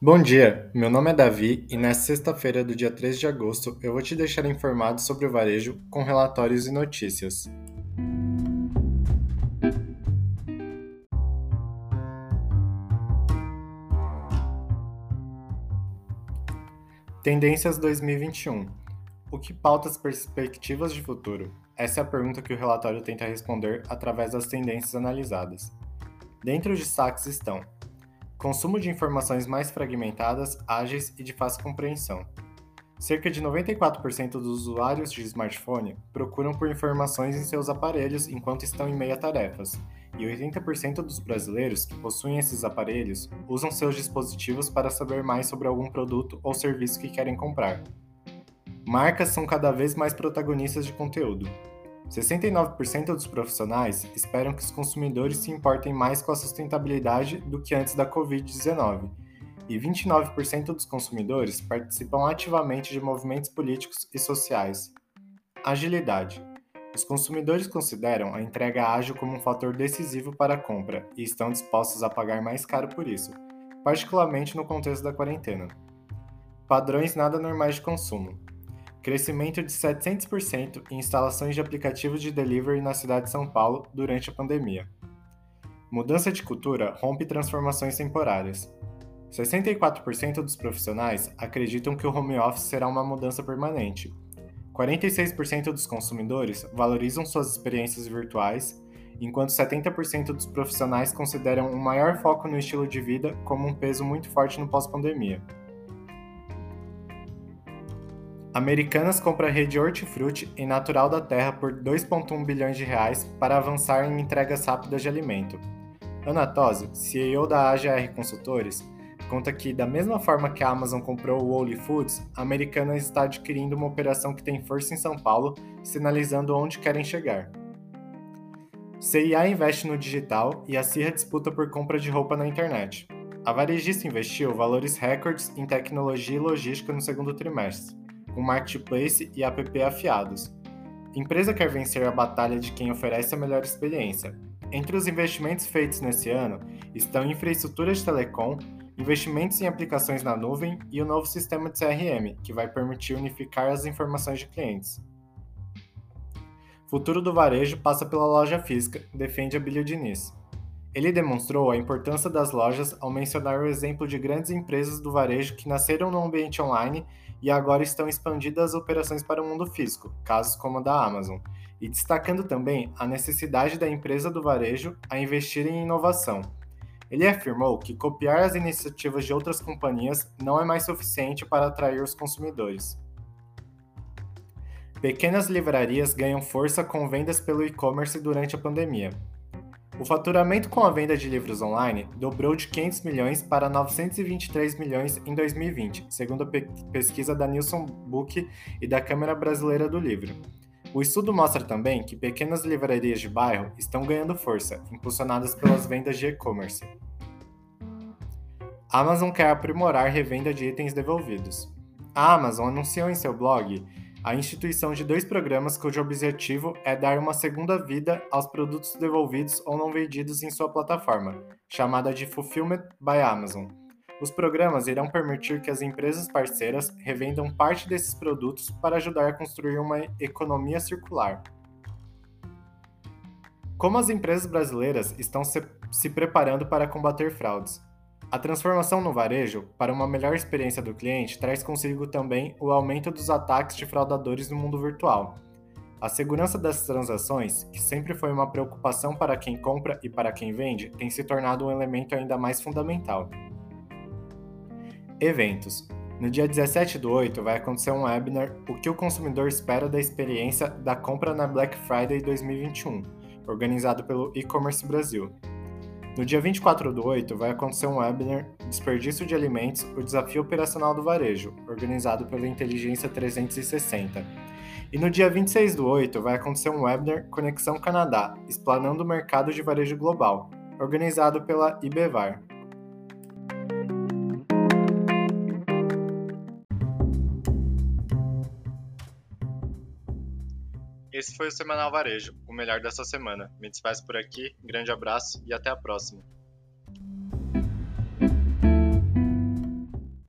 Bom dia, meu nome é Davi e nesta sexta-feira do dia 3 de agosto eu vou te deixar informado sobre o varejo com relatórios e notícias. Tendências 2021 O que pauta as perspectivas de futuro? Essa é a pergunta que o relatório tenta responder através das tendências analisadas. Dentre os destaques estão Consumo de informações mais fragmentadas, ágeis e de fácil compreensão. Cerca de 94% dos usuários de smartphone procuram por informações em seus aparelhos enquanto estão em meio a tarefas, e 80% dos brasileiros que possuem esses aparelhos usam seus dispositivos para saber mais sobre algum produto ou serviço que querem comprar. Marcas são cada vez mais protagonistas de conteúdo, 69% dos profissionais esperam que os consumidores se importem mais com a sustentabilidade do que antes da Covid-19, e 29% dos consumidores participam ativamente de movimentos políticos e sociais. Agilidade. Os consumidores consideram a entrega ágil como um fator decisivo para a compra e estão dispostos a pagar mais caro por isso, particularmente no contexto da quarentena. Padrões nada normais de consumo crescimento de 700% em instalações de aplicativos de delivery na cidade de São Paulo durante a pandemia. Mudança de cultura rompe transformações temporárias. 64% dos profissionais acreditam que o home office será uma mudança permanente. 46% dos consumidores valorizam suas experiências virtuais, enquanto 70% dos profissionais consideram um maior foco no estilo de vida como um peso muito forte no pós-pandemia. Americanas compra rede Hortifruti e Natural da Terra por 2,1 bilhões de reais para avançar em entregas rápidas de alimento. Ana Tosi, CEO da AGR Consultores, conta que, da mesma forma que a Amazon comprou o Wholly Foods, a Americanas está adquirindo uma operação que tem força em São Paulo, sinalizando onde querem chegar. CIA investe no digital e a Cirra disputa por compra de roupa na internet. A varejista investiu valores recordes em tecnologia e logística no segundo trimestre com marketplace e app afiados. A empresa quer vencer a batalha de quem oferece a melhor experiência. Entre os investimentos feitos nesse ano estão infraestrutura de telecom, investimentos em aplicações na nuvem e o novo sistema de CRM, que vai permitir unificar as informações de clientes. Futuro do varejo passa pela loja física, defende Abílio Diniz. Ele demonstrou a importância das lojas ao mencionar o exemplo de grandes empresas do varejo que nasceram no ambiente online e agora estão expandindo as operações para o mundo físico, casos como a da Amazon, e destacando também a necessidade da empresa do varejo a investir em inovação. Ele afirmou que copiar as iniciativas de outras companhias não é mais suficiente para atrair os consumidores. Pequenas livrarias ganham força com vendas pelo e-commerce durante a pandemia. O faturamento com a venda de livros online dobrou de 500 milhões para 923 milhões em 2020, segundo a pe pesquisa da Nielsen Book e da Câmara Brasileira do Livro. O estudo mostra também que pequenas livrarias de bairro estão ganhando força, impulsionadas pelas vendas de e-commerce. Amazon quer aprimorar revenda de itens devolvidos. A Amazon anunciou em seu blog a instituição de dois programas cujo objetivo é dar uma segunda vida aos produtos devolvidos ou não vendidos em sua plataforma, chamada de Fulfillment by Amazon. Os programas irão permitir que as empresas parceiras revendam parte desses produtos para ajudar a construir uma economia circular. Como as empresas brasileiras estão se, se preparando para combater fraudes? A transformação no varejo para uma melhor experiência do cliente traz consigo também o aumento dos ataques de fraudadores no mundo virtual. A segurança das transações, que sempre foi uma preocupação para quem compra e para quem vende, tem se tornado um elemento ainda mais fundamental. Eventos. No dia 17 do 8 vai acontecer um webinar O que o consumidor espera da experiência da compra na Black Friday 2021, organizado pelo E-Commerce Brasil. No dia 24 do 8 vai acontecer um webinar Desperdício de Alimentos, o Desafio Operacional do Varejo, organizado pela Inteligência 360. E no dia 26 do 8 vai acontecer um webinar Conexão Canadá, Explanando o Mercado de Varejo Global, organizado pela IBEVAR. Esse foi o Semanal Varejo, o melhor dessa semana. Me despeço por aqui, grande abraço e até a próxima.